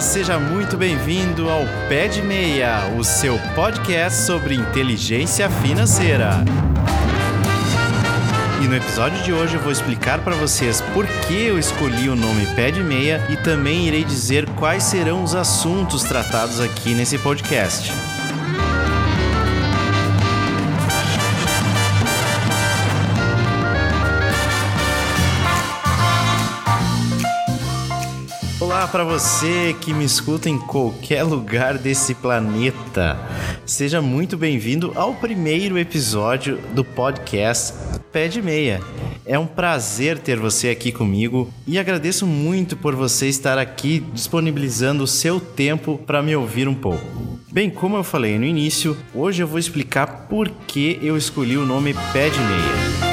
seja muito bem-vindo ao Pé de Meia, o seu podcast sobre inteligência financeira. E no episódio de hoje eu vou explicar para vocês por que eu escolhi o nome Pé de Meia e também irei dizer quais serão os assuntos tratados aqui nesse podcast. Olá para você que me escuta em qualquer lugar desse planeta. Seja muito bem-vindo ao primeiro episódio do podcast Pé de Meia. É um prazer ter você aqui comigo e agradeço muito por você estar aqui disponibilizando o seu tempo para me ouvir um pouco. Bem, como eu falei no início, hoje eu vou explicar por que eu escolhi o nome Pé de Meia.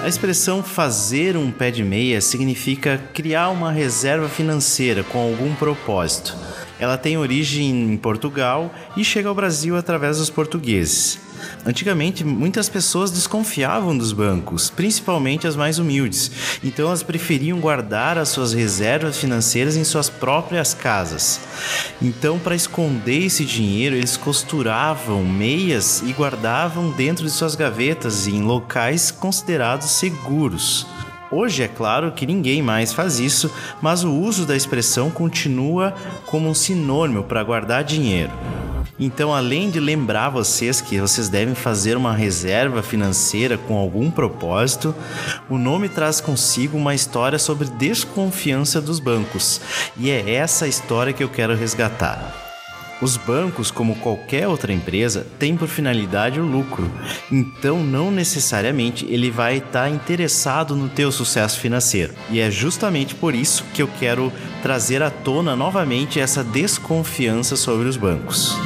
A expressão fazer um pé de meia significa criar uma reserva financeira com algum propósito. Ela tem origem em Portugal e chega ao Brasil através dos portugueses. Antigamente, muitas pessoas desconfiavam dos bancos, principalmente as mais humildes, então elas preferiam guardar as suas reservas financeiras em suas próprias casas. Então, para esconder esse dinheiro, eles costuravam meias e guardavam dentro de suas gavetas em locais considerados seguros. Hoje é claro que ninguém mais faz isso, mas o uso da expressão continua como um sinônimo para guardar dinheiro. Então, além de lembrar vocês que vocês devem fazer uma reserva financeira com algum propósito, o nome traz consigo uma história sobre desconfiança dos bancos, e é essa história que eu quero resgatar. Os bancos, como qualquer outra empresa, têm por finalidade o lucro. Então, não necessariamente ele vai estar interessado no teu sucesso financeiro. E é justamente por isso que eu quero trazer à tona novamente essa desconfiança sobre os bancos.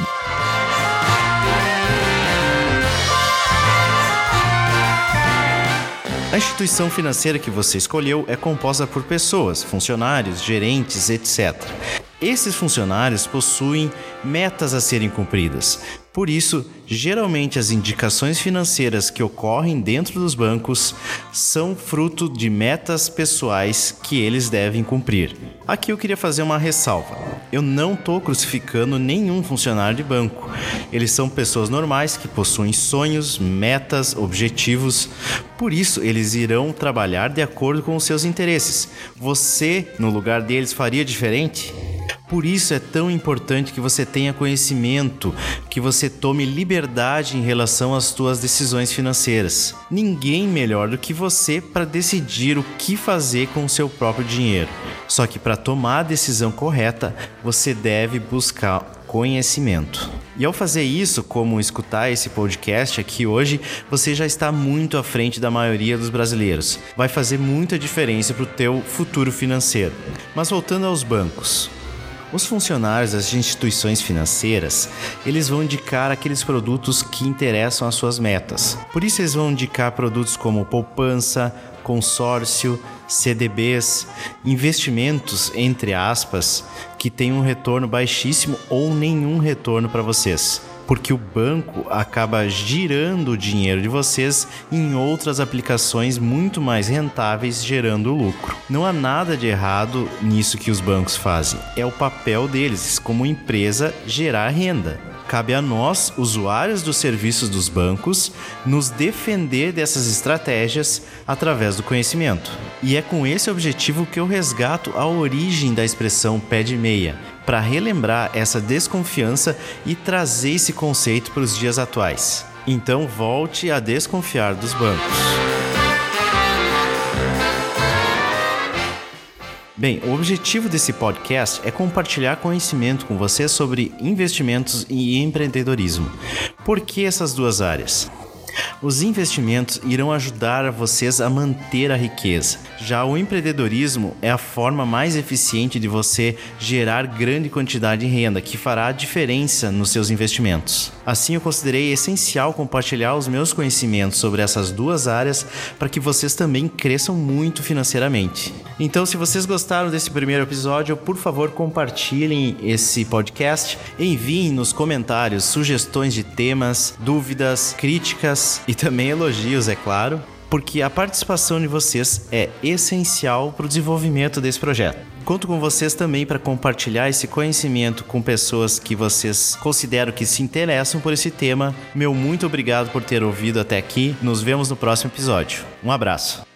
A instituição financeira que você escolheu é composta por pessoas, funcionários, gerentes, etc. Esses funcionários possuem metas a serem cumpridas. Por isso, geralmente as indicações financeiras que ocorrem dentro dos bancos são fruto de metas pessoais que eles devem cumprir. Aqui eu queria fazer uma ressalva. Eu não estou crucificando nenhum funcionário de banco. Eles são pessoas normais que possuem sonhos, metas, objetivos. Por isso, eles irão trabalhar de acordo com os seus interesses. Você, no lugar deles, faria diferente? Por isso é tão importante que você tenha conhecimento, que você tome liberdade em relação às suas decisões financeiras. Ninguém melhor do que você para decidir o que fazer com o seu próprio dinheiro. Só que para tomar a decisão correta, você deve buscar conhecimento. E ao fazer isso, como escutar esse podcast aqui hoje, você já está muito à frente da maioria dos brasileiros. Vai fazer muita diferença para o teu futuro financeiro. Mas voltando aos bancos. Os funcionários das instituições financeiras, eles vão indicar aqueles produtos que interessam às suas metas. Por isso eles vão indicar produtos como poupança, consórcio, CDBs, investimentos entre aspas, que têm um retorno baixíssimo ou nenhum retorno para vocês porque o banco acaba girando o dinheiro de vocês em outras aplicações muito mais rentáveis, gerando lucro. Não há nada de errado nisso que os bancos fazem, é o papel deles como empresa gerar renda. Cabe a nós, usuários dos serviços dos bancos, nos defender dessas estratégias através do conhecimento. E é com esse objetivo que eu resgato a origem da expressão pé de meia, para relembrar essa desconfiança e trazer esse conceito para os dias atuais. Então volte a desconfiar dos bancos. Bem, o objetivo desse podcast é compartilhar conhecimento com você sobre investimentos e empreendedorismo. Por que essas duas áreas? Os investimentos irão ajudar vocês a manter a riqueza. Já o empreendedorismo é a forma mais eficiente de você gerar grande quantidade de renda, que fará diferença nos seus investimentos. Assim, eu considerei essencial compartilhar os meus conhecimentos sobre essas duas áreas para que vocês também cresçam muito financeiramente. Então, se vocês gostaram desse primeiro episódio, por favor, compartilhem esse podcast, enviem nos comentários sugestões de temas, dúvidas, críticas e também elogios, é claro. porque a participação de vocês é essencial para o desenvolvimento desse projeto. Conto com vocês também para compartilhar esse conhecimento com pessoas que vocês consideram que se interessam por esse tema. Meu muito obrigado por ter ouvido até aqui. Nos vemos no próximo episódio. Um abraço.